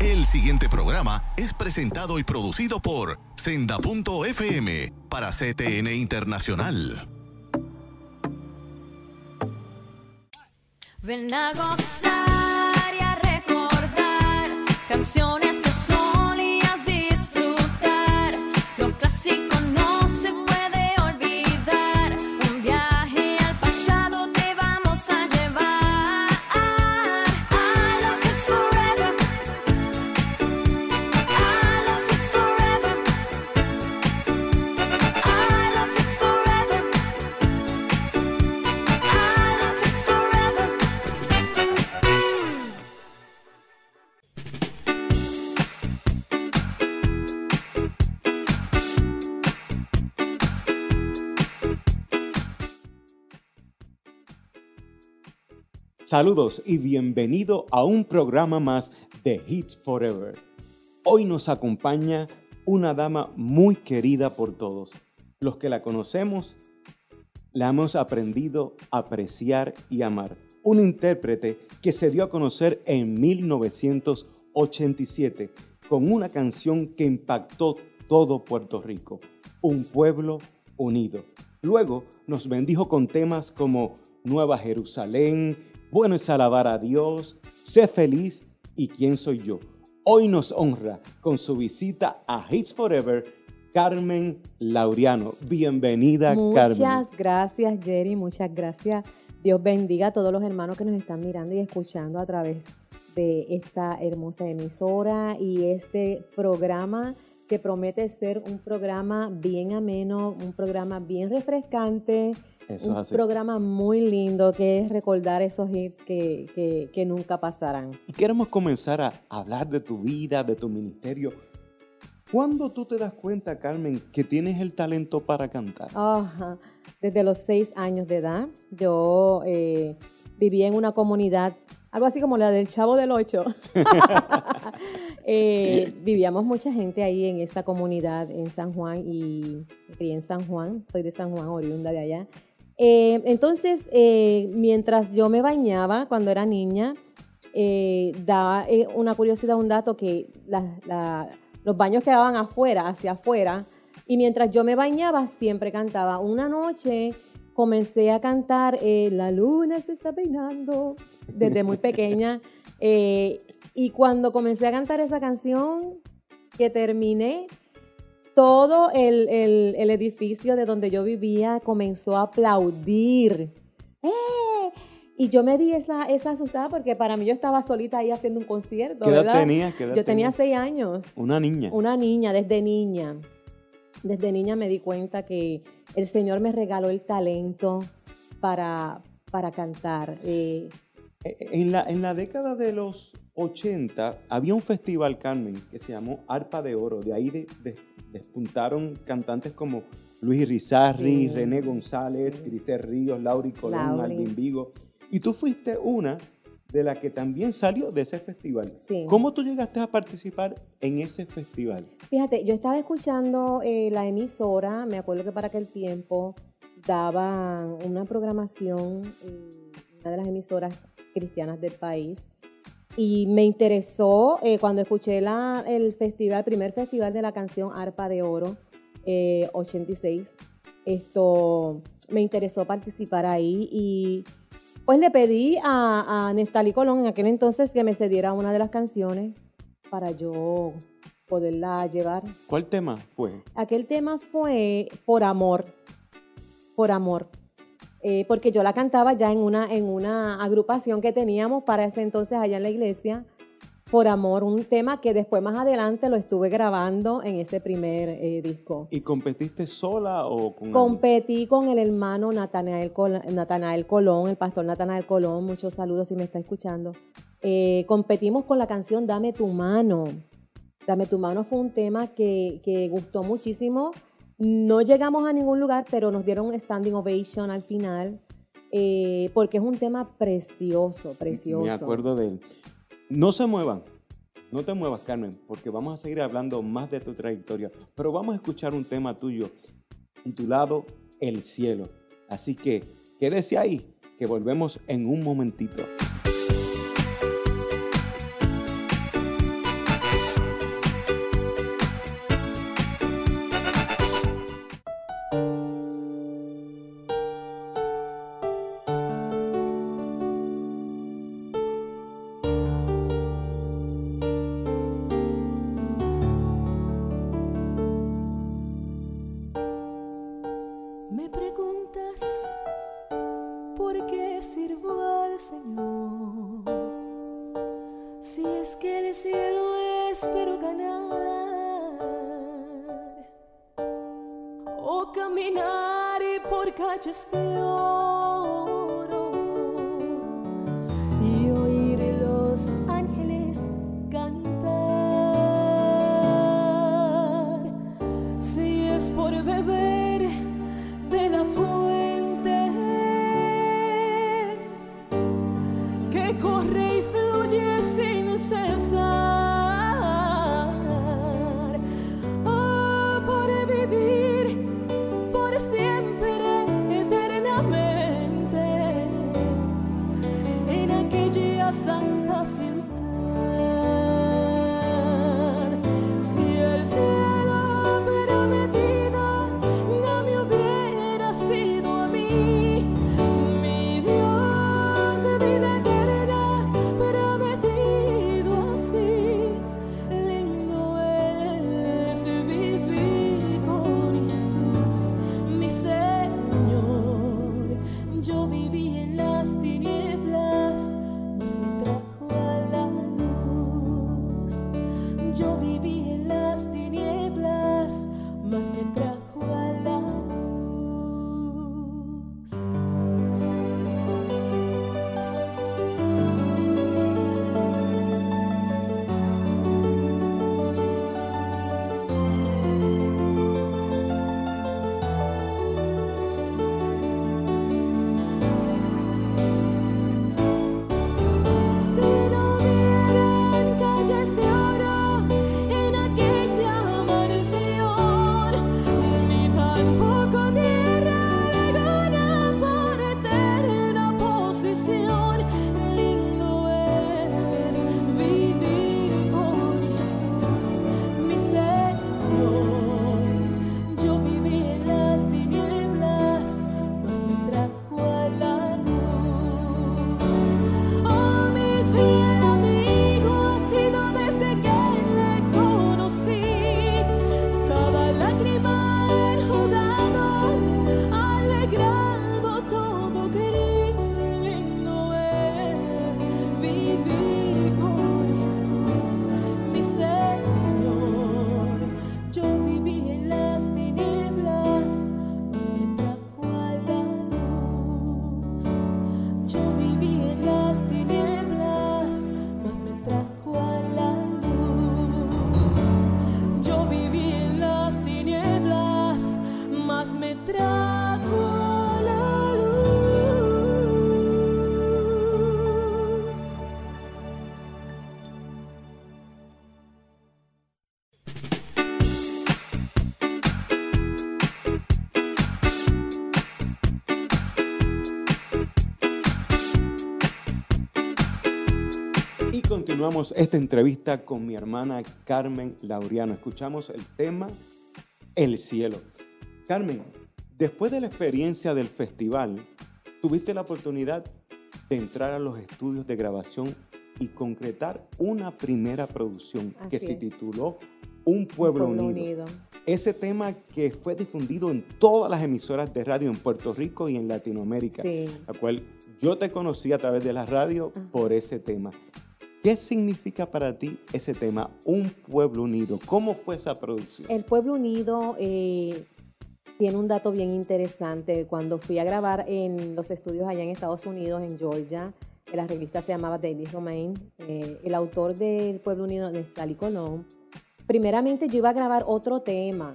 El siguiente programa es presentado y producido por Senda.fm para CTN Internacional. Ven a gozar y a recordar canciones. Saludos y bienvenido a un programa más de Hits Forever. Hoy nos acompaña una dama muy querida por todos. Los que la conocemos, la hemos aprendido a apreciar y amar. Un intérprete que se dio a conocer en 1987 con una canción que impactó todo Puerto Rico, Un pueblo unido. Luego nos bendijo con temas como Nueva Jerusalén, bueno es alabar a Dios, sé feliz y quién soy yo. Hoy nos honra con su visita a Hits Forever, Carmen Laureano. Bienvenida, Carmen. Muchas gracias, Jerry. Muchas gracias. Dios bendiga a todos los hermanos que nos están mirando y escuchando a través de esta hermosa emisora y este programa que promete ser un programa bien ameno, un programa bien refrescante, un programa muy lindo que es recordar esos hits que, que, nunca pasarán. Y queremos comenzar a hablar de tu vida, de tu ministerio. ¿Cuándo tú te das cuenta, Carmen, que tienes el talento para cantar? Desde los seis años de edad, yo eh, vivía en una comunidad, algo así como la del Chavo del Ocho. Eh, vivíamos mucha gente ahí en esa comunidad en San Juan y crié en San Juan, soy de San Juan, oriunda de allá. Eh, entonces, eh, mientras yo me bañaba cuando era niña, eh, da una curiosidad, un dato que los baños quedaban afuera, hacia afuera, y mientras yo me bañaba siempre cantaba. Una noche comencé a cantar La luna se está peinando desde muy pequeña. y cuando comencé a cantar esa canción, que terminé, todo el, edificio de donde yo vivía comenzó a aplaudir. ¡Eh! Y yo me di esa, esa asustada porque para mí yo estaba solita ahí haciendo un concierto. ¿Qué edad tenías? yo tenía seis años. Una niña. Una niña, desde niña. Desde niña me di cuenta que el Señor me regaló el talento para, para cantar. Eh, eh, en, la, en la década de los 80 había un festival, Carmen, que se llamó Arpa de Oro. De ahí de, despuntaron cantantes como Luis Rizarri, René González, sí. Ríos, Lauri Colón, Alvin Vigo. Y tú fuiste una de las que también salió de ese festival. ¿Cómo tú llegaste a participar en ese festival? Fíjate, yo estaba escuchando eh, la emisora, me acuerdo que para aquel tiempo daban una programación, una de las emisoras cristianas del país, y me interesó eh, cuando escuché la, el festival, primer festival de la canción Arpa de Oro, 86. Eh, Esto me interesó participar ahí y pues le pedí a, a Nestali Colón en aquel entonces que me cediera una de las canciones para yo poderla llevar. ¿Cuál tema fue? Aquel tema fue Por Amor. Por Amor. Eh, porque yo la cantaba ya en una, en una agrupación que teníamos para ese entonces allá en la iglesia, por amor, un tema que después más adelante lo estuve grabando en ese primer eh, disco. ¿Y competiste sola o con Competí con el hermano Natanael, Colón, el pastor Natanael Colón, muchos saludos si me está escuchando. Eh, competimos con la canción Dame tu mano. Dame tu mano fue un tema que, que gustó muchísimo no llegamos a ningún lugar, pero nos dieron un standing ovation al final, eh, porque es un tema precioso, precioso. Me acuerdo de él. No se muevan, no te muevas, Carmen, porque vamos a seguir hablando más de tu trayectoria, pero vamos a escuchar un tema tuyo titulado El cielo. Así que quédese ahí, que volvemos en un momentito. Caminar por continuamos esta entrevista con mi hermana Carmen Laureano. Escuchamos el tema El cielo. Carmen, después de la experiencia del festival, tuviste la oportunidad de entrar a los estudios de grabación y concretar una primera producción que Así se es. tituló Un Pueblo, Pueblo Unido. Unido. Ese tema que fue difundido en todas las emisoras de radio en Puerto Rico y en Latinoamérica, Sí. la cual yo te conocí a través de la radio Ajá. por ese tema. ¿Qué significa para ti ese tema, Un Pueblo Unido? ¿Cómo fue esa producción? El Pueblo Unido eh, tiene un dato bien interesante. Cuando fui a grabar en los estudios allá en Estados Unidos, en Georgia, la revista se llamaba Daily Romain, eh, el autor del Pueblo Unido, Nestlali Colón, primeramente yo iba a grabar otro tema,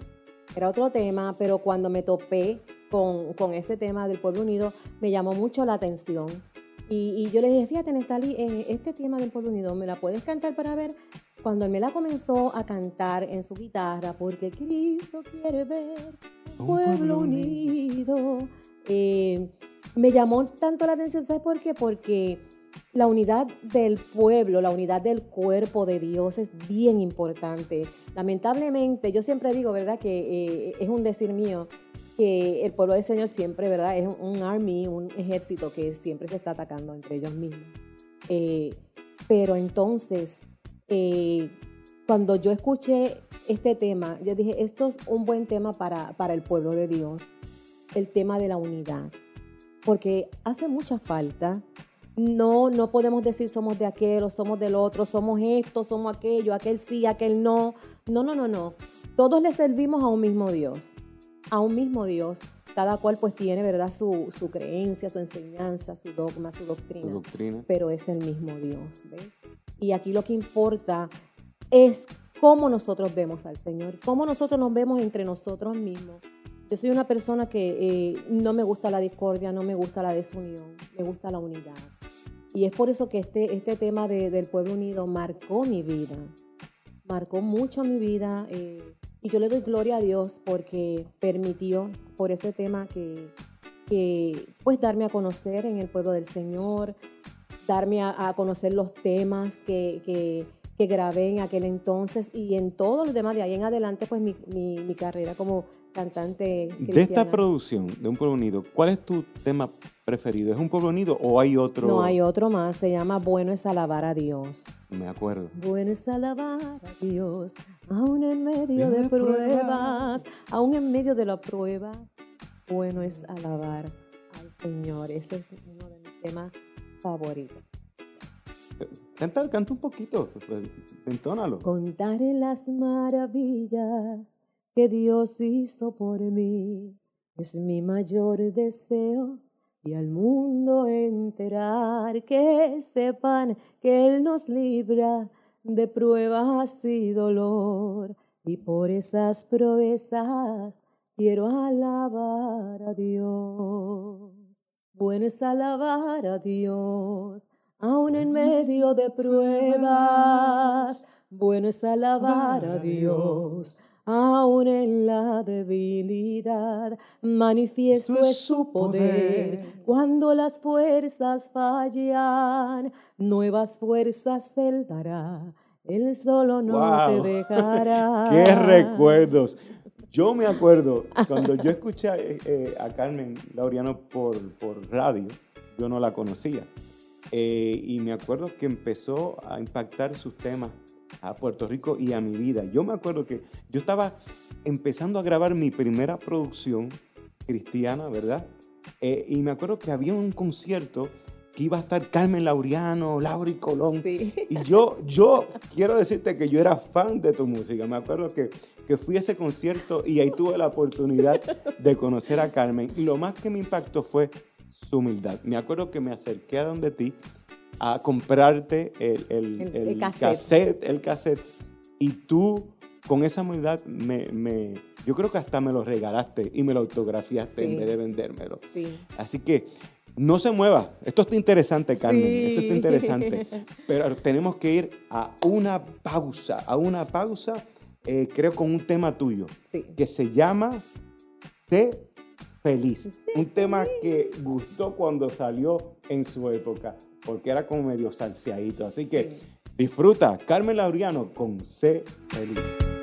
era otro tema, pero cuando me topé con, con ese tema del Pueblo Unido, me llamó mucho la atención. Y, y yo le dije, fíjate, Nestali, eh, este tema del Pueblo Unido, ¿me la puedes cantar para ver? Cuando él me la comenzó a cantar en su guitarra, porque Cristo quiere ver un Un pueblo pueblo unido, eh, me llamó tanto la atención, ¿sabes por qué? Porque la unidad del pueblo, la unidad del cuerpo de Dios es bien importante. Lamentablemente, yo siempre digo, ¿verdad? Que eh, es un decir mío, que el pueblo del Señor siempre, ¿verdad? Es un, army, un ejército que siempre se está atacando entre ellos mismos. Eh, pero entonces, eh, cuando yo escuché este tema, yo dije, esto es un buen tema para, para el pueblo de Dios, el tema de la unidad, porque hace mucha falta no, no podemos decir somos de aquel o somos del otro, somos esto, somos aquello, aquel sí, aquel no. No, no, no, no. Todos le servimos a un mismo Dios, a un mismo Dios. Cada cual pues tiene, ¿verdad? Su, su creencia, su enseñanza, su dogma, su doctrina. Pero es el mismo Dios, ¿ves? Y aquí lo que importa es cómo nosotros vemos al Señor, cómo nosotros nos vemos entre nosotros mismos. Yo soy una persona que eh, no me gusta la discordia, no me gusta la desunión, me gusta la unidad. Y es por eso que este, este tema de- del pueblo unido marcó mi vida, marcó mucho mi vida. eh, y yo le doy gloria a Dios porque permitió por ese tema que, que, pues darme a conocer en el pueblo del Señor, darme a, a conocer los temas que, que, que grabé en aquel entonces y en todos los demás de ahí en adelante, pues mi, mi, mi carrera como cantante De esta producción de Un Pueblo Unido, ¿cuál es tu tema preferido? ¿Es Un Pueblo Unido o hay otro? No hay otro más, se llama Bueno es alabar a Dios. Me acuerdo. Bueno es alabar a Dios, aún en medio de De pruebas, pruebas. aún en medio de la prueba, bueno es alabar al Señor. Ese es uno de mis temas favoritos. Canta, canta un poquito, pues, entónalo. Contaré las maravillas que Dios hizo por mí. Es mi mayor deseo y al mundo enterar que sepan que Él nos libra de pruebas y dolor. Y por esas proezas quiero alabar a Dios. Bueno es alabar a Dios, aún en medio de pruebas. Bueno es alabar a Dios, aún en la debilidad. Manifiesto es es su poder. poder. Cuando las fuerzas fallan, nuevas fuerzas Él dará. Él solo no Wow. te dejará. ¡Qué recuerdos! Yo me acuerdo cuando yo escuché eh, eh, a Carmen Laureano por, por radio, yo no la conocía. Eh, y me acuerdo que empezó a impactar sus temas a Puerto Rico y a mi vida. Yo me acuerdo que yo estaba empezando a grabar mi primera producción cristiana, ¿verdad? Eh, y me acuerdo que había un concierto que iba a estar Carmen Laureano, Laura y Colón. Sí. Y yo, yo quiero decirte que yo era fan de tu música. Me acuerdo que, que fui a ese concierto y ahí tuve la oportunidad de conocer a Carmen. Y lo más que me impactó fue su humildad. Me acuerdo que me acerqué a donde ti a comprarte el, el- El- cassette. cassette, el cassette. Y tú, con esa humildad, me, me- yo creo que hasta me lo regalaste y me lo autografiaste Sí. en vez de vendérmelo. Sí. Así que no se mueva. Esto está interesante, Carmen. Esto está interesante. Pero tenemos que ir a una pausa, a una pausa, eh, creo, con un tema tuyo, Sí. que se llama Sé feliz. Un tema que gustó cuando salió en su época, porque era como medio salseadito. Así que Sí. disfruta Carmen Laureano con Sé feliz.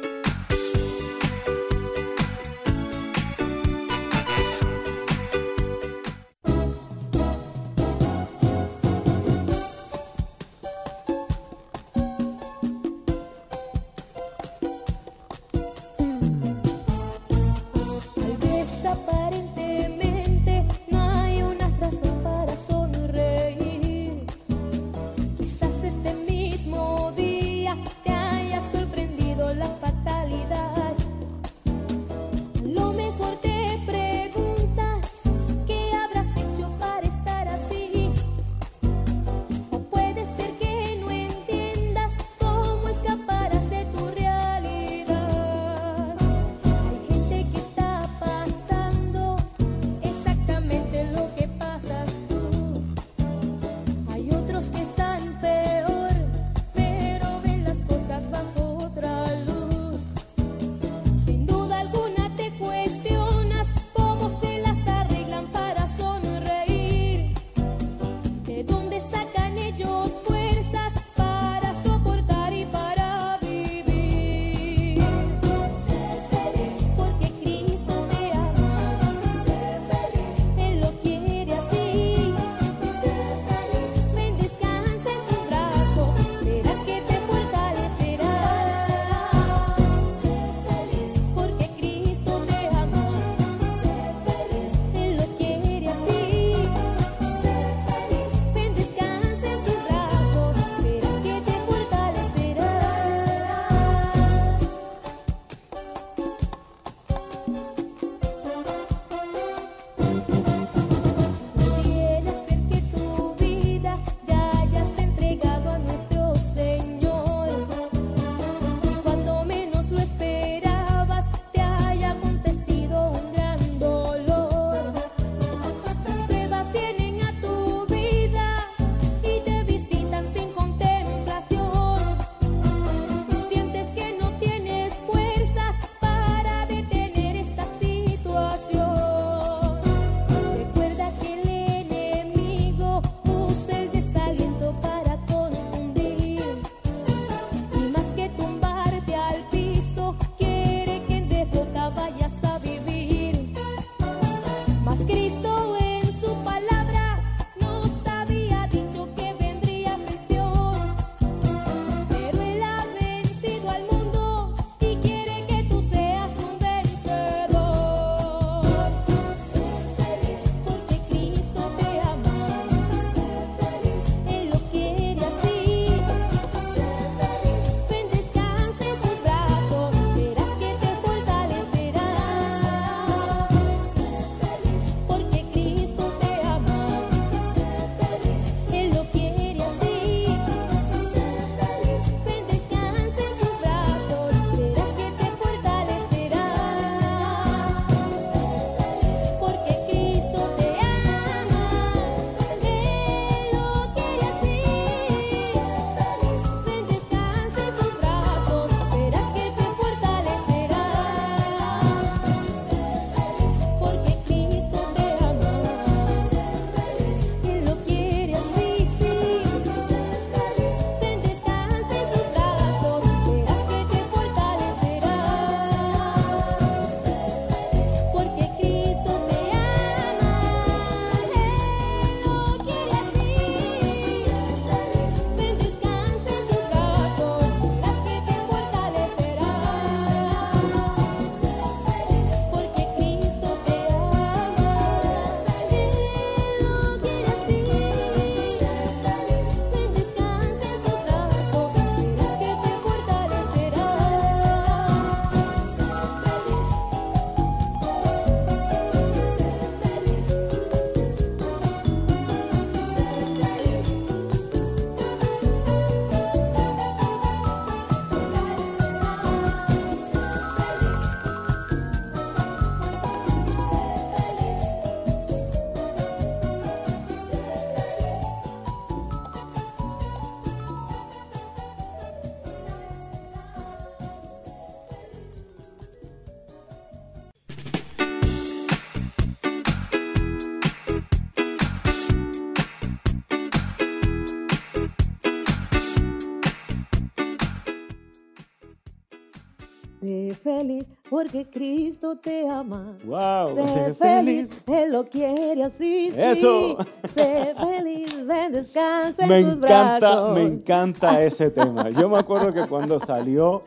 Sé feliz porque Cristo te ama. ¡Wow! Sé feliz, Él lo quiere así, Eso. sí. Sé feliz, ven, descansa en Me sus encanta, brazos. me encanta ese tema. Yo me acuerdo que cuando salió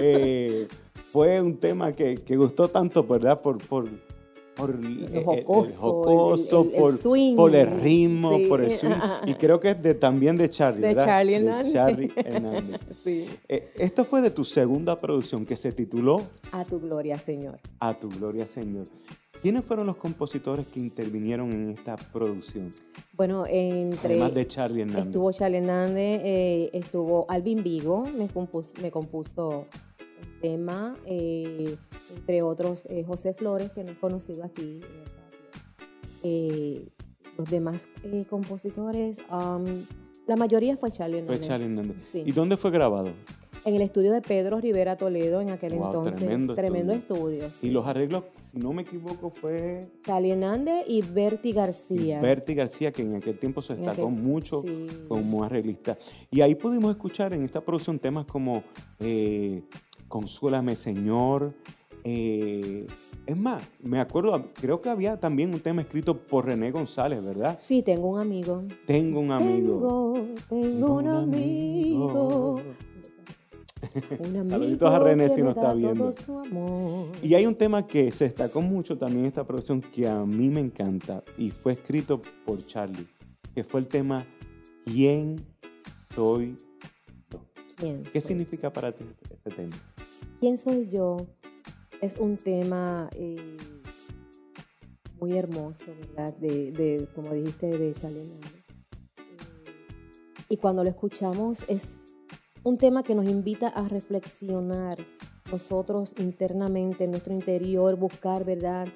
eh, fue un tema que, que gustó tanto, ¿verdad? Por, por, por el, el- el jocoso, jocoso, el- el- el por, swing. por el ritmo, Sí. por el swing. Y creo que es de, también de Charlie, De ¿verdad? Charlie De Hernández. Charlie Hernández. Sí. Eh, esto fue de tu segunda producción que se tituló A tu gloria, Señor. A tu gloria, Señor. ¿Quiénes fueron los compositores que intervinieron en esta producción? Bueno, entre. Además de Charlie Hernández. Estuvo Charlie Hernández, eh, estuvo Alvin Vigo, me compuso, me compuso un tema, eh, entre otros eh, José Flores, que no es conocido aquí. Eh, los demás compositores, um, la mayoría fue Charlie Fue Hernández. Charlie Hernández. Sí. ¿Y dónde fue grabado? En el estudio de Pedro Rivera Toledo en aquel Wow, entonces. tremendo Tremendo, estudio. estudio. sí. Y los arreglos, si no me equivoco, fue Charlie Hernández y Bertie García. Bertie García, que en aquel tiempo se destacó aquel- mucho sí. como arreglista. Y ahí pudimos escuchar en esta producción temas como eh, Consuélame Señor. eh, es más, me acuerdo, creo que había también un tema escrito por René González, ¿verdad? Sí, tengo un amigo. Tengo un amigo. Tengo, tengo un amigo. Un amigo Saluditos a René si nos está viendo. Y hay un tema que se destacó mucho también en esta producción que a mí me encanta y fue escrito por Charlie, que fue el tema ¿Quién soy yo? ¿Quién ¿Qué soy? significa para ti ese tema? ¿Quién soy yo? Es un tema eh, muy hermoso, ¿verdad? De, como dijiste, de Hernández. Eh, Y cuando lo escuchamos es un tema que nos invita a reflexionar nosotros internamente, en nuestro interior, buscar, ¿verdad?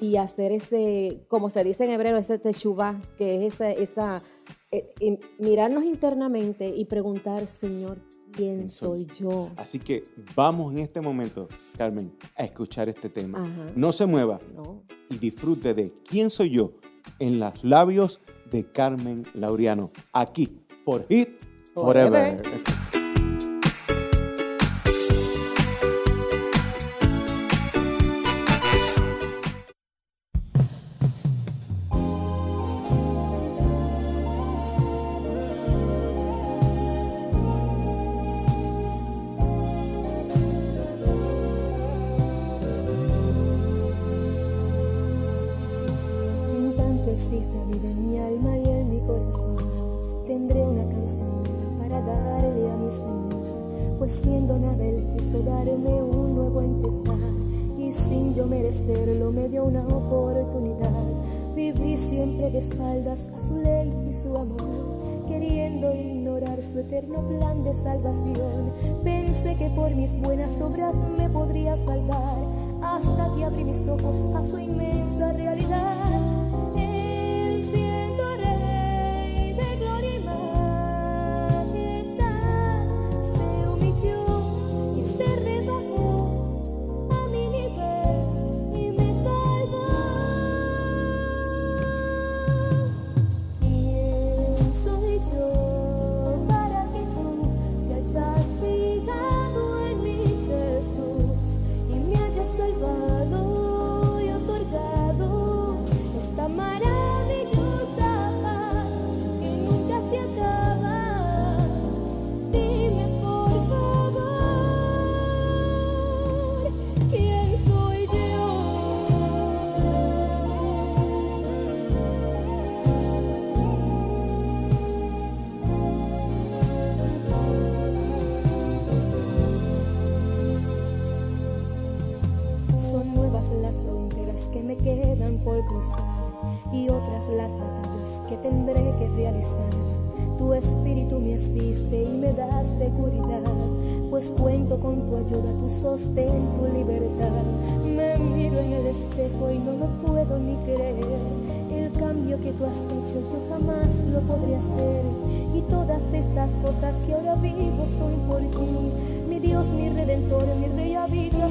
Y hacer ese, como se dice en hebreo, ese teshuvah, que es esa, esa eh, mirarnos internamente y preguntar, Señor, ¿quién ¿Quién soy? soy yo? Así que vamos en este momento, Carmen, a escuchar este tema. Ajá. No se mueva No. y disfrute de ¿Quién soy yo? en los labios de Carmen Laureano, aquí por Hit Forever. Forever. Y otras las batallas que tendré que realizar. Tu espíritu me asiste y me da seguridad, pues cuento con tu ayuda, tu sostén, tu libertad. Me miro en el espejo y no lo puedo ni creer. El cambio que tú has hecho yo jamás lo podré hacer. Y todas estas cosas que ahora vivo son por ti. Mi Dios, mi redentor, mi rey habita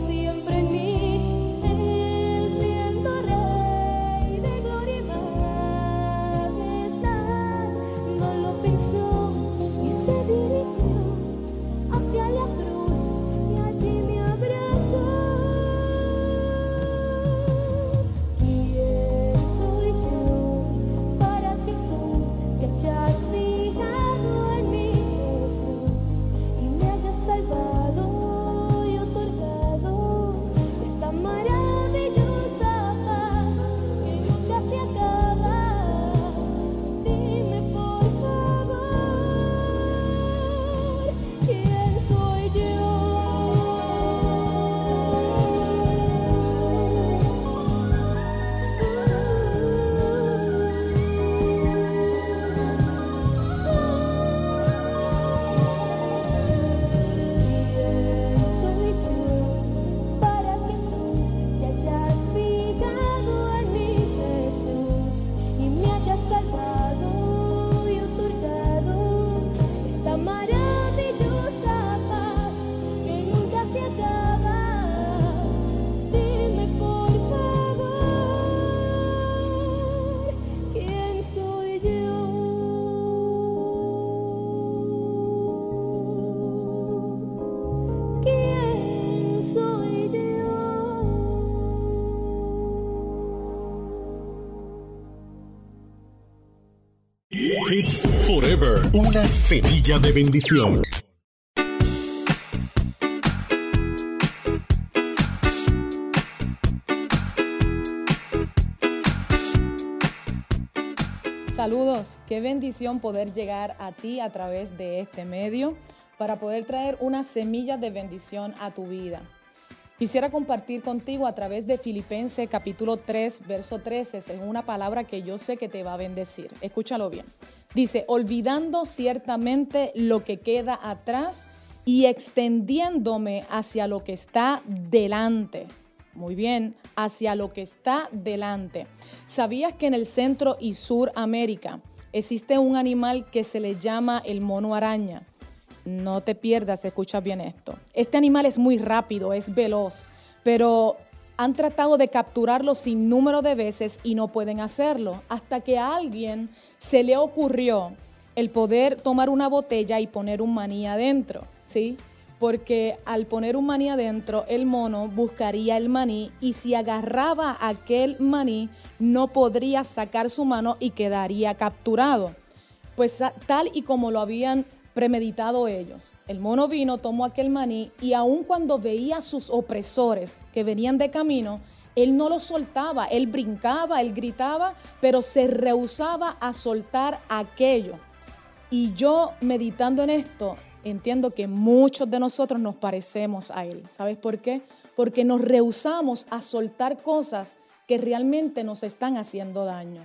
Forever. Una semilla de bendición. Saludos, qué bendición poder llegar a ti a través de este medio para poder traer una semilla de bendición a tu vida. Quisiera compartir contigo a través de Filipenses capítulo 3, verso 13, es una palabra que yo sé que te va a bendecir. Escúchalo bien. Dice, olvidando ciertamente lo que queda atrás y extendiéndome hacia lo que está delante. Muy bien, hacia lo que está delante. ¿Sabías que en el centro y sur América existe un animal que se le llama el mono araña? No te pierdas, escucha bien esto. Este animal es muy rápido, es veloz, pero han tratado de capturarlo sin número de veces y no pueden hacerlo, hasta que a alguien se le ocurrió el poder tomar una botella y poner un maní adentro, ¿sí? Porque al poner un maní adentro, el mono buscaría el maní y si agarraba aquel maní, no podría sacar su mano y quedaría capturado. Pues tal y como lo habían premeditado ellos. El mono vino, tomó aquel maní y aun cuando veía a sus opresores que venían de camino, él no lo soltaba, él brincaba, él gritaba, pero se rehusaba a soltar aquello. Y yo meditando en esto, entiendo que muchos de nosotros nos parecemos a él. ¿Sabes por qué? Porque nos rehusamos a soltar cosas que realmente nos están haciendo daño.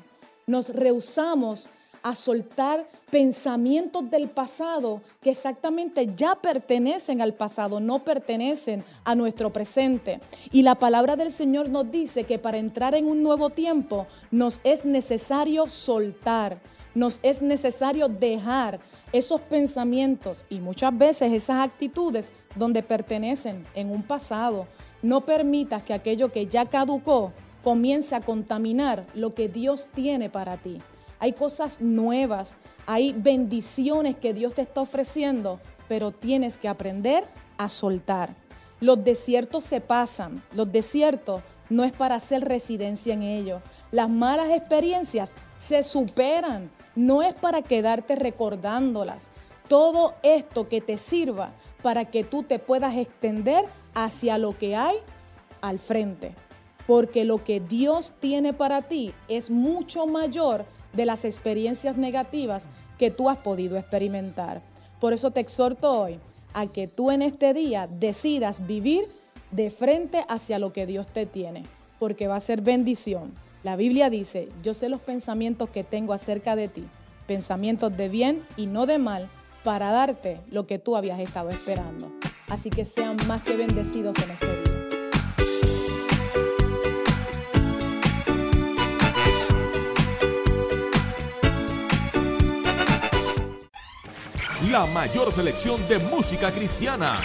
Nos rehusamos a soltar pensamientos del pasado que exactamente ya pertenecen al pasado, no pertenecen a nuestro presente. Y la palabra del Señor nos dice que para entrar en un nuevo tiempo nos es necesario soltar, nos es necesario dejar esos pensamientos y muchas veces esas actitudes donde pertenecen en un pasado. No permitas que aquello que ya caducó comience a contaminar lo que Dios tiene para ti hay cosas nuevas, hay bendiciones que Dios te está ofreciendo, pero tienes que aprender a soltar. Los desiertos se pasan, los desiertos no es para hacer residencia en ellos. Las malas experiencias se superan, no es para quedarte recordándolas. Todo esto que te sirva para que tú te puedas extender hacia lo que hay al frente. Porque lo que Dios tiene para ti es mucho mayor de las experiencias negativas que tú has podido experimentar. Por eso te exhorto hoy a que tú en este día decidas vivir de frente hacia lo que Dios te tiene, porque va a ser bendición. La Biblia dice, yo sé los pensamientos que tengo acerca de ti, pensamientos de bien y no de mal, para darte lo que tú habías estado esperando. Así que sean más que bendecidos en este día. La mayor selección de música cristiana.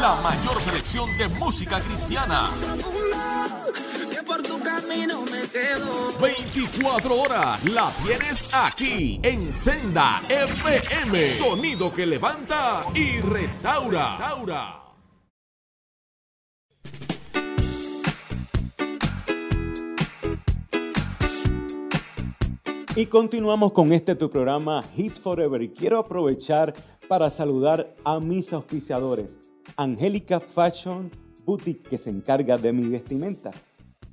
La mayor selección de música cristiana. 24 horas la tienes aquí en Senda FM. Sonido que levanta y restaura. restaura. Y continuamos con este tu programa Hits Forever y quiero aprovechar para saludar a mis auspiciadores. Angélica Fashion Boutique que se encarga de mi vestimenta.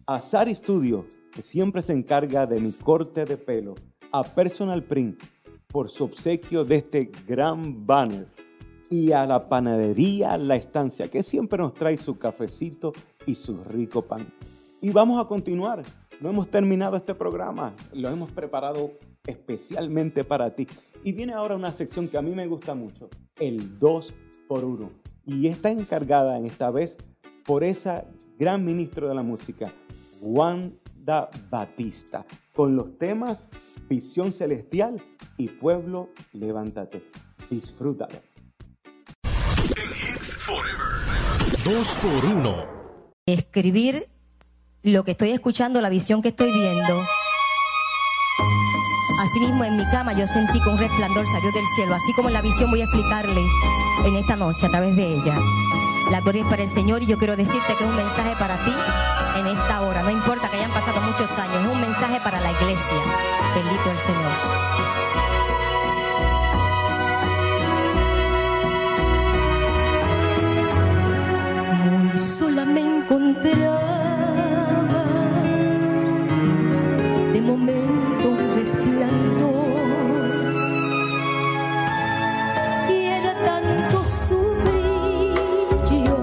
A Sari Studio que siempre se encarga de mi corte de pelo. A Personal Print por su obsequio de este gran banner. Y a la panadería La Estancia que siempre nos trae su cafecito y su rico pan. Y vamos a continuar no hemos terminado este programa, lo hemos preparado especialmente para ti. Y viene ahora una sección que a mí me gusta mucho, el 2 por 1 Y está encargada en esta vez por esa gran ministro de la música, Wanda Batista, con los temas Visión Celestial y Pueblo, levántate. Disfrútalo. Forever. 2 por 1 Escribir lo que estoy escuchando, la visión que estoy viendo, Asimismo, en mi cama yo sentí que un resplandor salió del cielo, así como en la visión voy a explicarle en esta noche a través de ella. La gloria es para el Señor y yo quiero decirte que es un mensaje para ti en esta hora. No importa que hayan pasado muchos años, es un mensaje para la iglesia. Bendito el Señor. Sola me encontraba, momento resplandor, y era tanto su brillo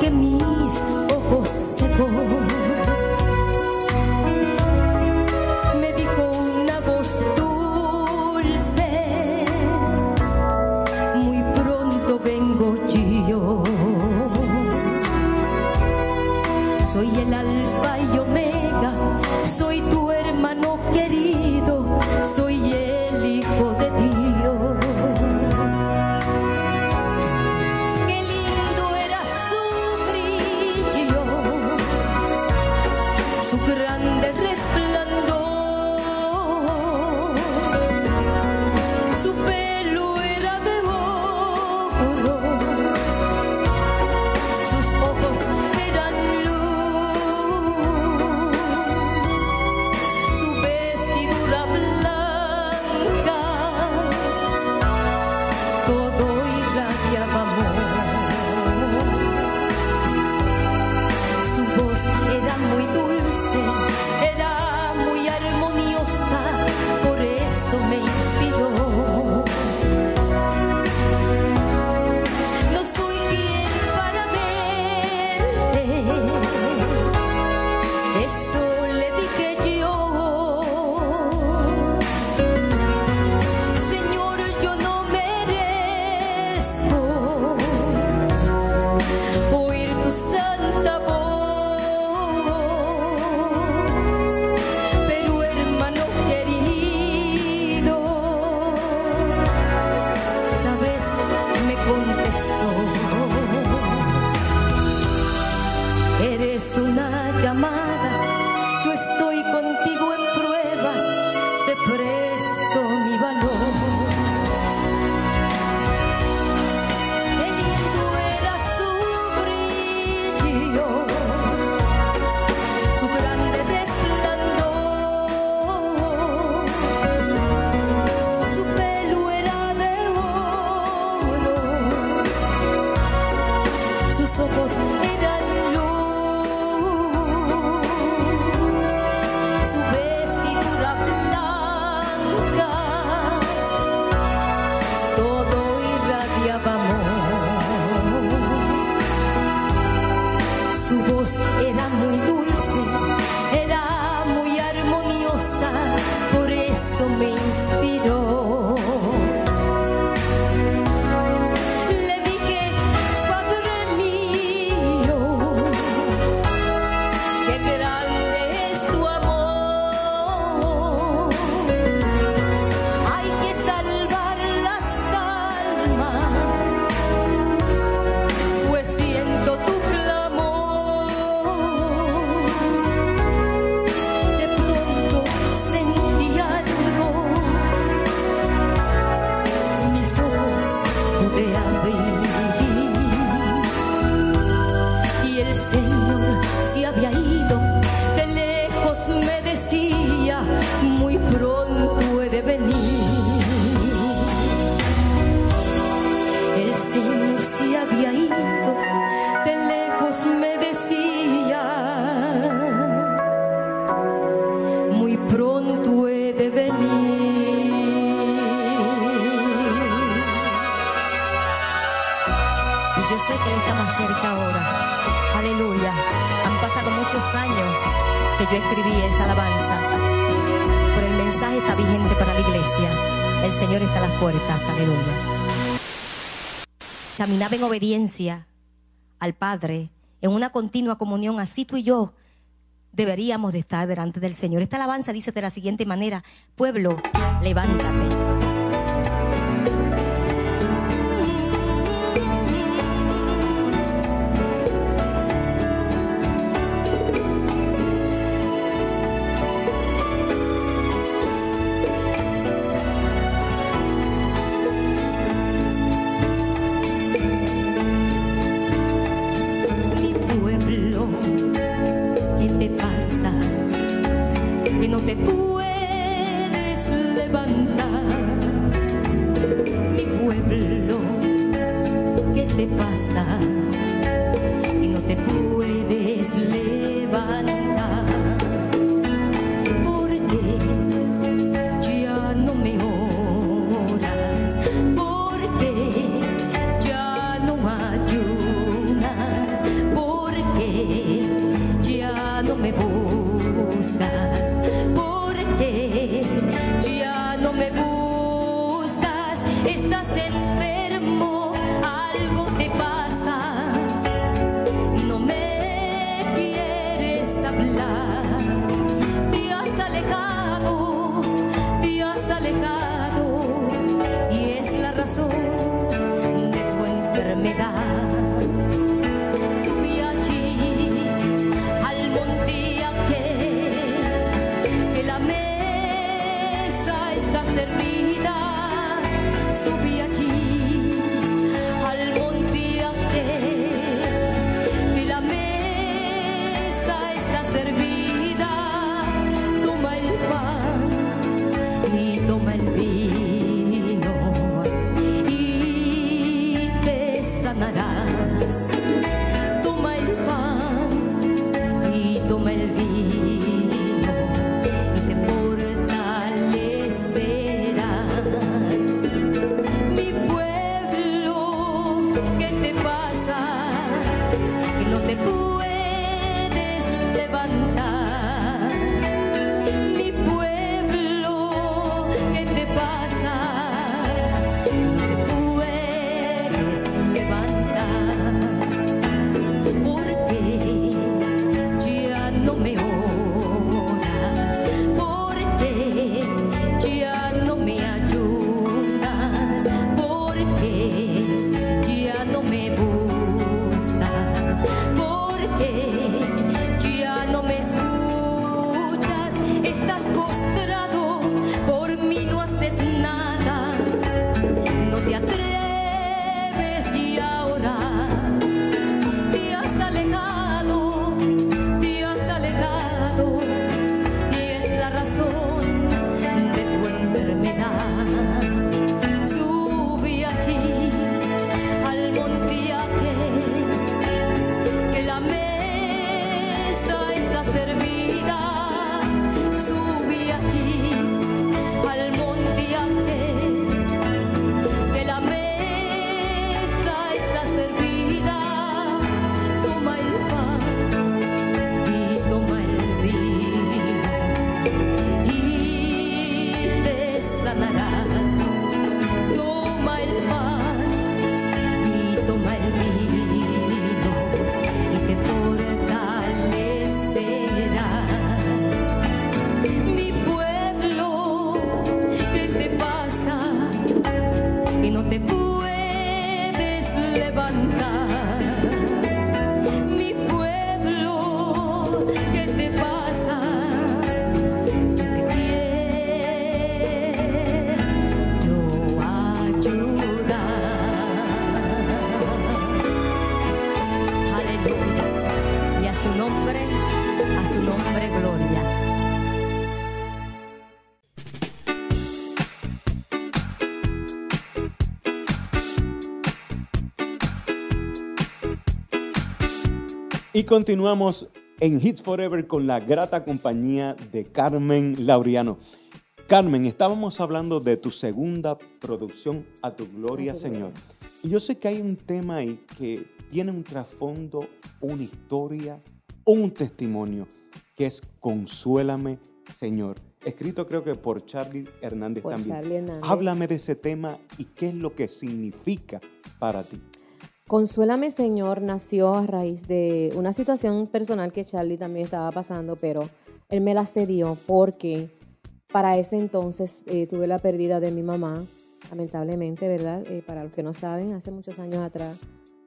que mis ojos secó. Al Padre, en una continua comunión. Así tú y yo deberíamos de estar delante del Señor. Esta alabanza dice de la siguiente manera, pueblo, levántate. Continuamos en Hits Forever con la grata compañía de Carmen Laureano. Carmen, estábamos hablando de tu segunda producción, A tu Gloria, A tu Señor. gloria. Y yo sé que hay un tema ahí que tiene un trasfondo, una historia, un testimonio, que es Consuélame, Señor. Escrito creo que por Charlie Hernández Por también. Charlie Hernández. Háblame de ese tema y qué es lo que significa para ti. Consuélame Señor nació a raíz de una situación personal que Charlie también estaba pasando, pero él me la cedió porque para ese entonces eh, tuve la pérdida de mi mamá, lamentablemente, ¿verdad? Eh, para los que no saben, hace muchos años atrás,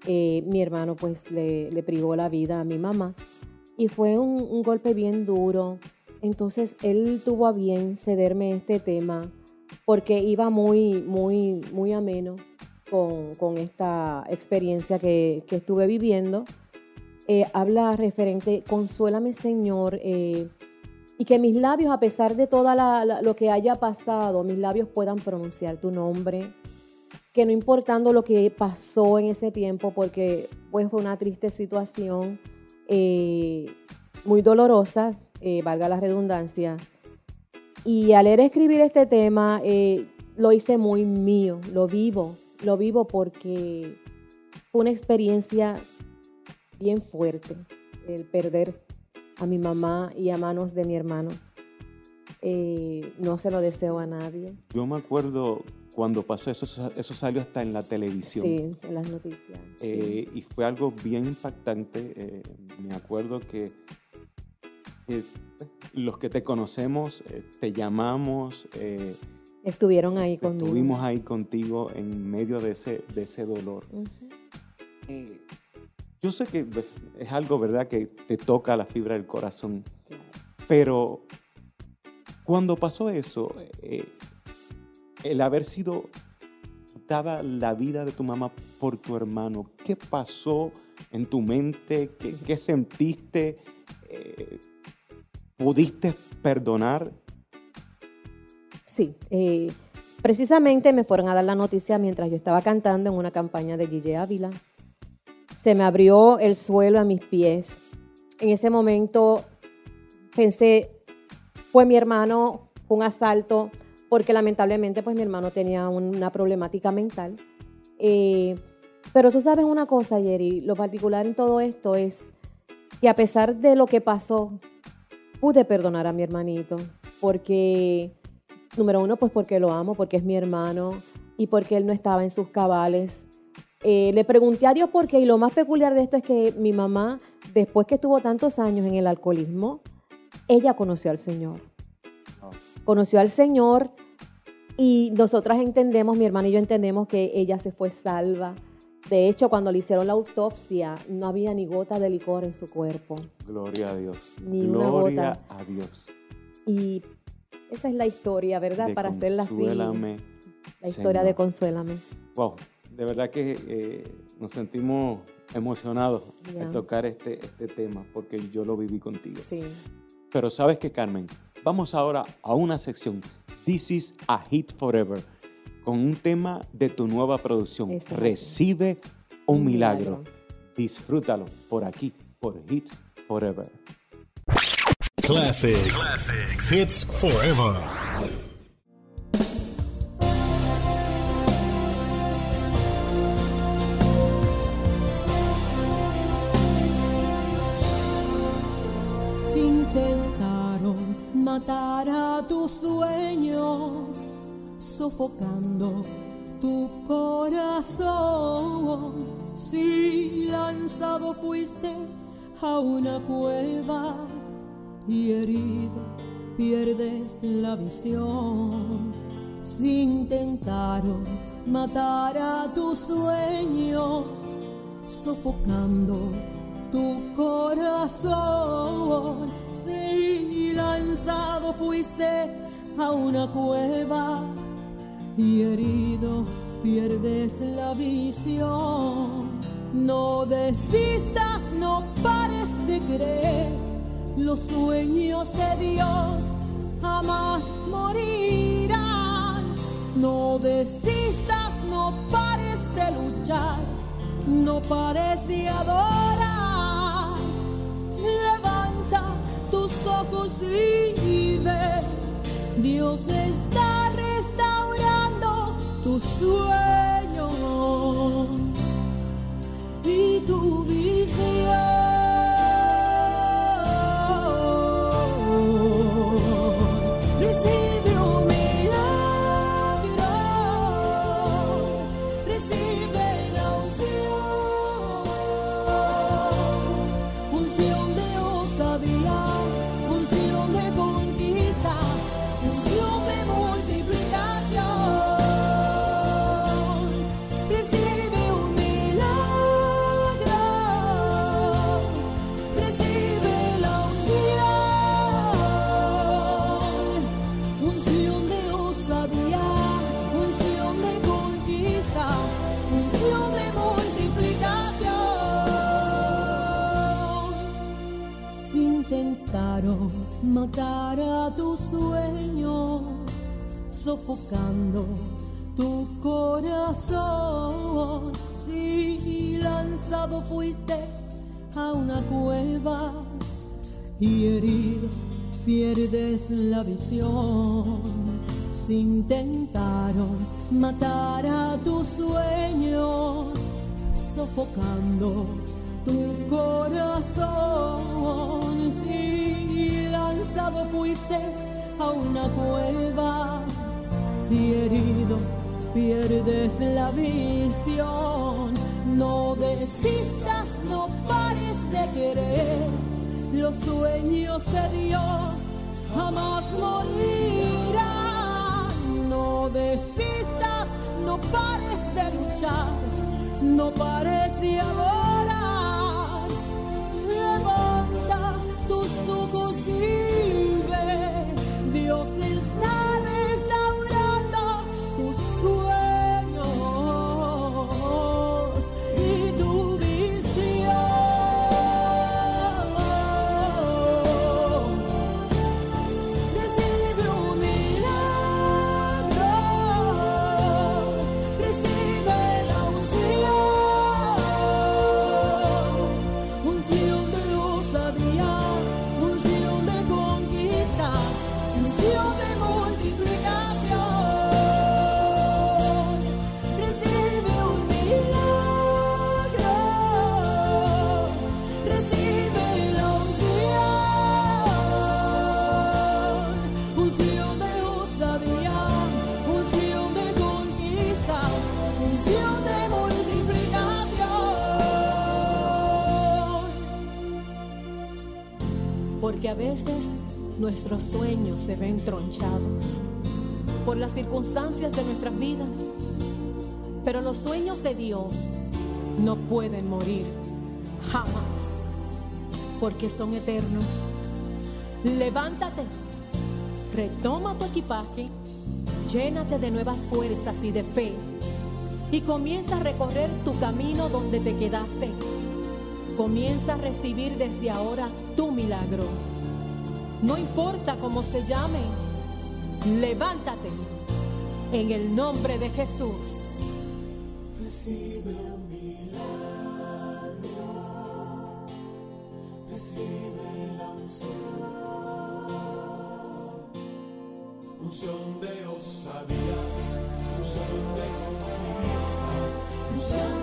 eh, mi hermano pues le, privó la vida a mi mamá y fue un, un golpe bien duro. Entonces él tuvo a bien cederme este tema porque iba muy, muy, muy ameno con, con esta experiencia que, que estuve viviendo. Eh, habla referente, consuélame Señor, eh, y que mis labios, a pesar de todo lo que haya pasado, mis labios puedan pronunciar tu nombre, que no importando lo que pasó en ese tiempo, porque pues fue una triste situación, eh, muy dolorosa, eh, valga la redundancia, y al leer escribir este tema, eh, lo hice muy mío, lo vivo, lo vivo porque fue una experiencia bien fuerte el perder a mi mamá y a manos de mi hermano. Eh, no se lo deseo a nadie. Yo me acuerdo cuando pasó eso, eso salió hasta en la televisión. Sí, en las noticias. sí. Eh, Y fue algo bien impactante. eh, me acuerdo que, pues, los que te conocemos, te llamamos, Estuvieron ahí conmigo. estuvimos ahí contigo en medio de ese, de ese dolor. Eh, yo sé que pues, es algo, ¿verdad?, que te toca la fibra del corazón, Claro. pero cuando pasó eso, eh, el haber sido quitada la vida de tu mamá por tu hermano, ¿qué pasó en tu mente? ¿Qué, qué sentiste? Eh, ¿Pudiste perdonar? Sí, eh, precisamente me fueron a dar la noticia mientras yo estaba cantando en una campaña de Gille Ávila. Se me abrió el suelo a mis pies. En ese momento pensé, fue mi hermano, un asalto, porque lamentablemente pues mi hermano tenía una problemática mental. Eh, pero tú sabes una cosa, Jerry, lo particular en todo esto es que a pesar de lo que pasó, pude perdonar a mi hermanito, porque Número uno, pues porque lo amo, porque es mi hermano y porque él no estaba en sus cabales. Eh, le pregunté a Dios por qué y lo más peculiar de esto es que mi mamá, después que estuvo tantos años en el alcoholismo, ella conoció al Señor. Conoció al Señor y nosotras entendemos, mi hermano y yo entendemos que ella se fue salva. De hecho, cuando le hicieron la autopsia, no había ni gota de licor en su cuerpo. Gloria a Dios. Ni una Gloria gota. a Dios. Y esa es la historia, ¿verdad? De Para hacerla así. Consuélame, La historia de. Consuélame. Wow, de verdad que eh, nos sentimos emocionados Ya. al tocar este, este tema porque yo lo viví contigo. Sí. Pero sabes que Carmen, vamos ahora a una sección, This is a Hit Forever, con un tema de tu nueva producción. Recibe un Un milagro. milagro. Disfrútalo por aquí, por Hit Forever. Classics. Hits forever. Si intentaron matar a tus sueños, sofocando tu corazón. Si lanzado fuiste a una cueva y herido pierdes la visión. Si intentaron matar a tu sueño, sofocando tu corazón. Si lanzado fuiste a una cueva y herido pierdes la visión. No desistas, no pares de creer. Los sueños de Dios jamás morirán. No desistas, no pares de luchar. No pares de adorar. Levanta tus ojos y ve. Dios está restaurando tus sueños y tu visión. Matar a tus sueños, sofocando tu corazón. Si lanzado fuiste a una cueva y herido pierdes la visión. Si intentaron matar a tus sueños, sofocando tu corazón. Si fuiste a una cueva y herido pierdes la visión. No desistas, no pares de querer. Los sueños de Dios jamás morirán. No desistas, no pares de luchar, no pares de adorar. Nuestros sueños se ven tronchados por las circunstancias de nuestras vidas. Pero los sueños de Dios no pueden morir jamás, porque son eternos. Levántate, retoma tu equipaje, llénate de nuevas fuerzas y de fe y comienza a recorrer tu camino donde te quedaste. Comienza a recibir desde ahora tu milagro. No importa cómo se llame, levántate en el nombre de Jesús. Recibe un milagro, recibe la unción, unción de osadía, unción de conquista, unción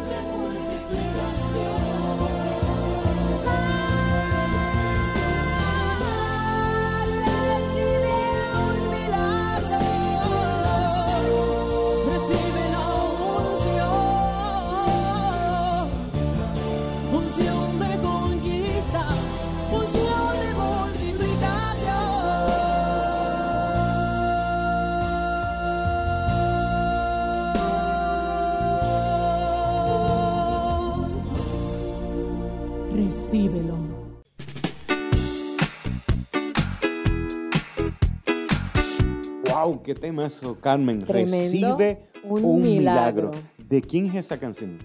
¡Wow! ¡Qué temazo, Carmen! Tremendo, Recibe un un, milagro. milagro. ¿De quién es esa canción?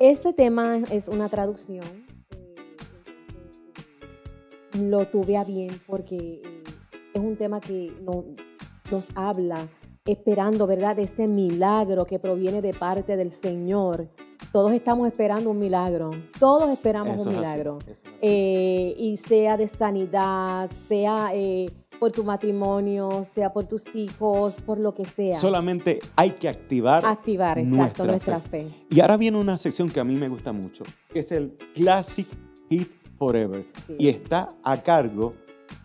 Este tema es una traducción. eh, lo tuve a bien porque eh, es un tema que no- nos habla esperando, ¿verdad? Ese milagro que proviene de parte del Señor. Todos estamos esperando un milagro. Todos esperamos Eso un milagro. es. Eh, y sea de sanidad, sea eh, por tu matrimonio, sea por tus hijos, por lo que sea. Solamente hay que activar, Activar, exacto, nuestra fe. Y ahora viene una sección que a mí me gusta mucho, que es el Classic Hit Forever. Sí. Y está a cargo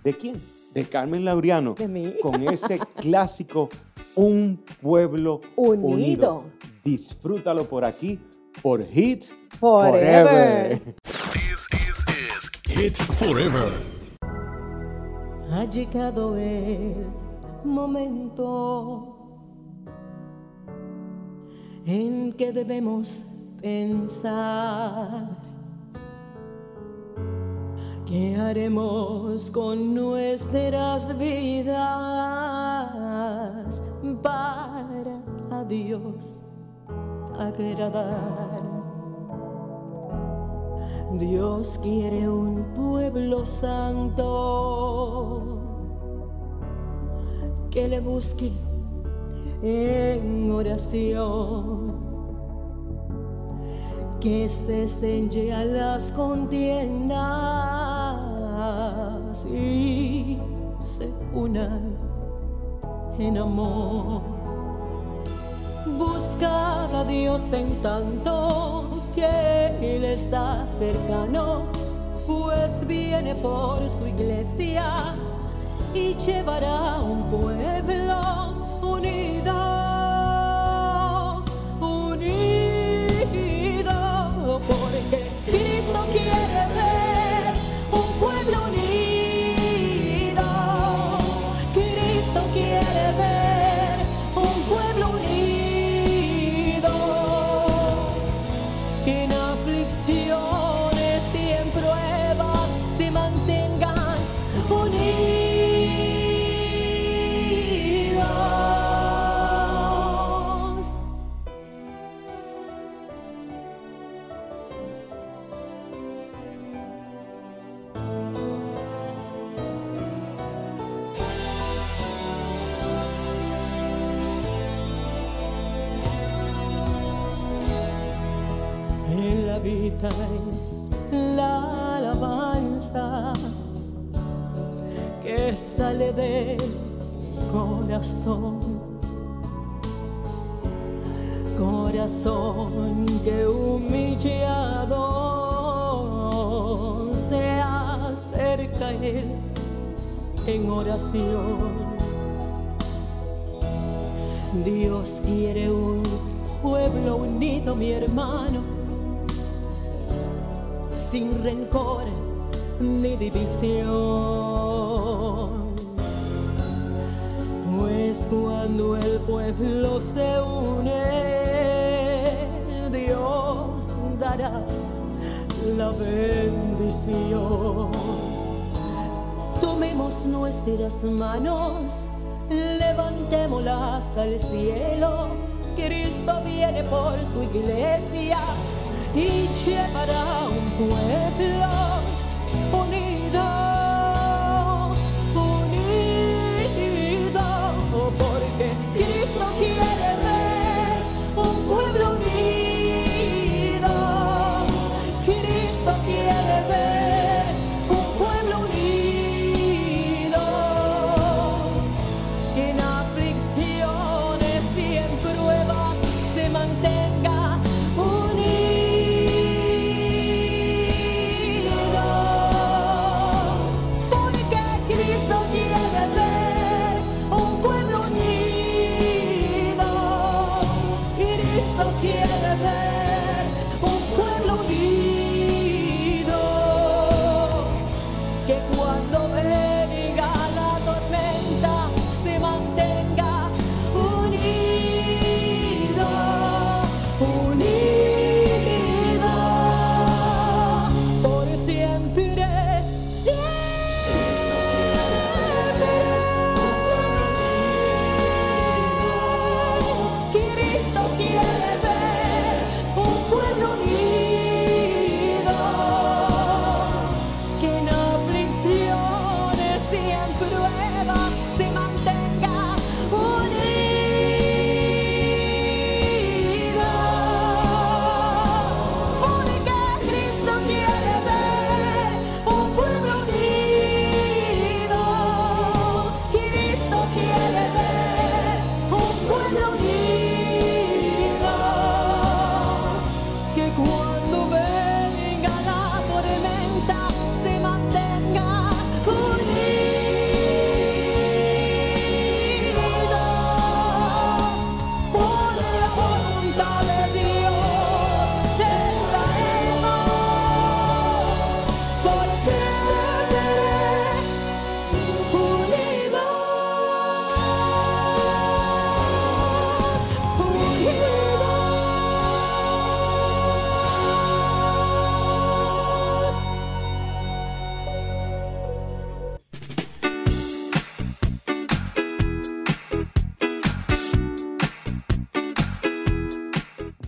de quién? De Carmen Laureano. De mí. Con ese clásico Un pueblo Unido. unido. Disfrútalo por aquí, por Hit Forever. This is, is Hit Forever. Ha llegado el momento en que debemos pensar qué haremos con nuestras vidas para a Dios agradar. Dios quiere un pueblo santo que le busque en oración, que se cenge a las contiendas y se unan en amor. Buscad a Dios en tanto que Él está cercano, pues viene por su iglesia y llevará un pueblo unido, unido, porque Cristo quiere corazón. Corazón que humillado se acerca a Él en oración. Dios quiere un pueblo unido, mi hermano, sin rencor ni división. Cuando el pueblo se une, Dios dará la bendición. Tomemos nuestras manos, levantémoslas al cielo. Cristo viene por su iglesia y llevará un pueblo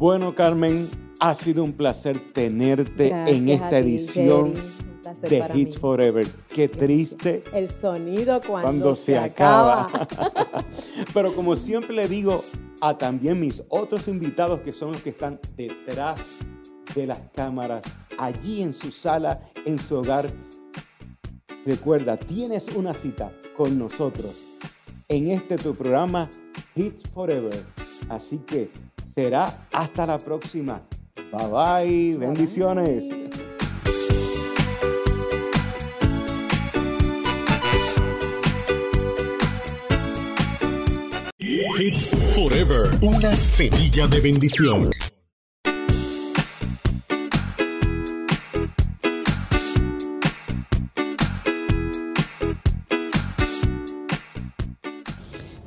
Bueno, Carmen, ha sido un placer tenerte en Gracias esta ti, edición de para Hits mí. Forever. Qué triste El sonido cuando, cuando se acaba. Pero como siempre le digo a también mis otros invitados que son los que están detrás de las cámaras, allí en su sala, en su hogar, recuerda, tienes una cita con nosotros en este tu programa Hits Forever. Así que será hasta la próxima. Bye bye, bendiciones. Bye. Hits Forever, una semilla de bendición.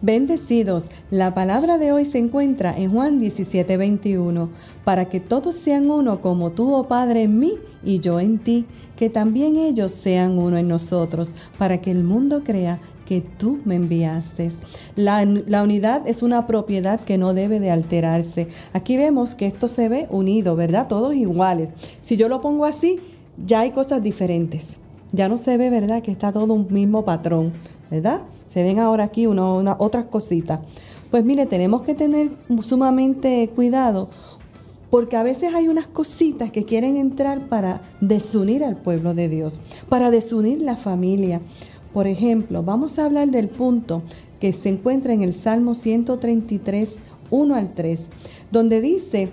Bendecidos, la palabra de hoy se encuentra en Juan 17, 21, para que todos sean uno como tú, oh Padre, en mí y yo en ti, que también ellos sean uno en nosotros, para que el mundo crea que tú me enviaste. La, la, unidad es una propiedad que no debe de alterarse. Aquí vemos que esto se ve unido, ¿verdad? Todos iguales. Si yo lo pongo así, ya hay cosas diferentes. Ya no se ve, ¿verdad? Que está todo un mismo patrón, ¿verdad? Se ven ahora aquí una, otras cositas. Pues mire, tenemos que tener sumamente cuidado porque a veces hay unas cositas que quieren entrar para desunir al pueblo de Dios, para desunir la familia. Por ejemplo, vamos a hablar del punto que se encuentra en el Salmo 133, 1 al 3, donde dice,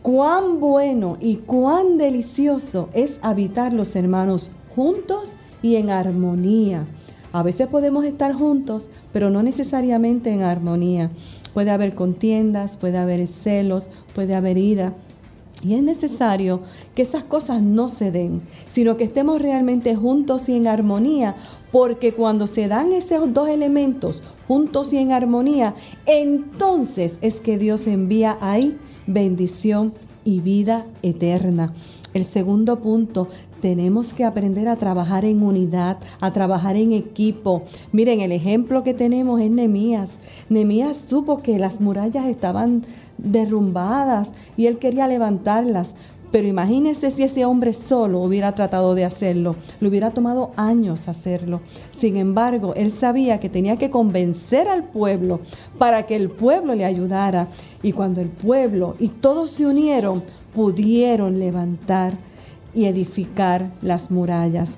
cuán bueno y cuán delicioso es habitar los hermanos juntos y en armonía. A veces podemos estar juntos, pero no necesariamente en armonía. Puede haber contiendas, puede haber celos, puede haber ira, y es necesario que esas cosas no se den, sino que estemos realmente juntos y en armonía, porque cuando se dan esos dos elementos juntos y en armonía, entonces es que Dios envía ahí bendición y vida eterna. El segundo punto, tenemos que aprender a trabajar en unidad, a trabajar en equipo. Miren, el ejemplo que tenemos es Nemías. Nemías supo que las murallas estaban derrumbadas y él quería levantarlas. Pero imagínense si ese hombre solo hubiera tratado de hacerlo. Le hubiera tomado años hacerlo. Sin embargo, él sabía que tenía que convencer al pueblo para que el pueblo le ayudara. Y cuando el pueblo y todos se unieron, pudieron levantar y edificar las murallas.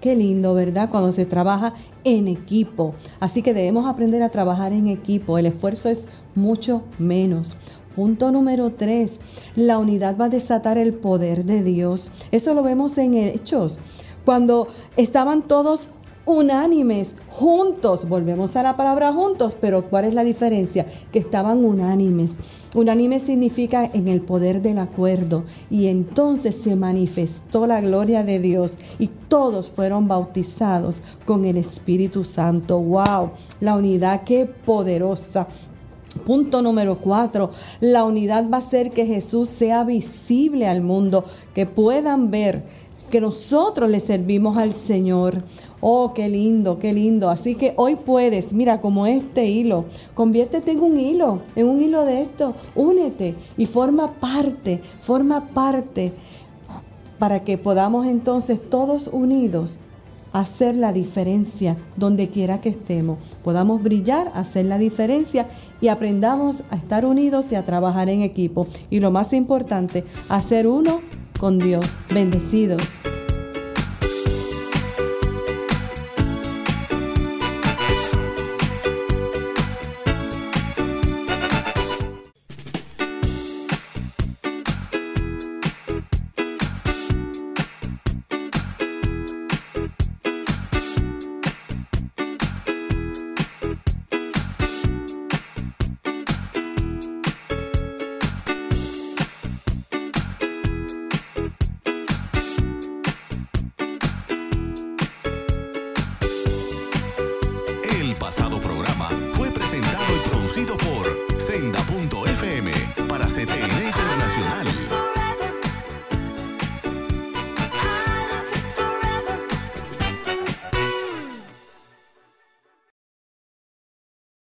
Qué lindo, ¿verdad? Cuando se trabaja en equipo. Así que debemos aprender a trabajar en equipo. El esfuerzo es mucho menos. Punto número tres, la unidad va a desatar el poder de Dios. Eso lo vemos en Hechos. Cuando estaban todos unánimes, juntos, volvemos a la palabra juntos, pero ¿cuál es la diferencia? Que estaban unánimes. Unánime significa en el poder del acuerdo y entonces se manifestó la gloria de Dios y todos fueron bautizados con el Espíritu Santo. ¡Wow! La unidad, qué poderosa. Punto número cuatro, la unidad va a hacer que Jesús sea visible al mundo, que puedan ver que nosotros le servimos al Señor. Oh, qué lindo, qué lindo. Así que hoy puedes, mira, como este hilo, conviértete en un hilo, en un hilo de esto, únete y forma parte, forma parte para que podamos entonces todos unidos hacer la diferencia donde quiera que estemos. Podamos brillar, hacer la diferencia y aprendamos a estar unidos y a trabajar en equipo. Y lo más importante, hacer uno con Dios. Bendecidos.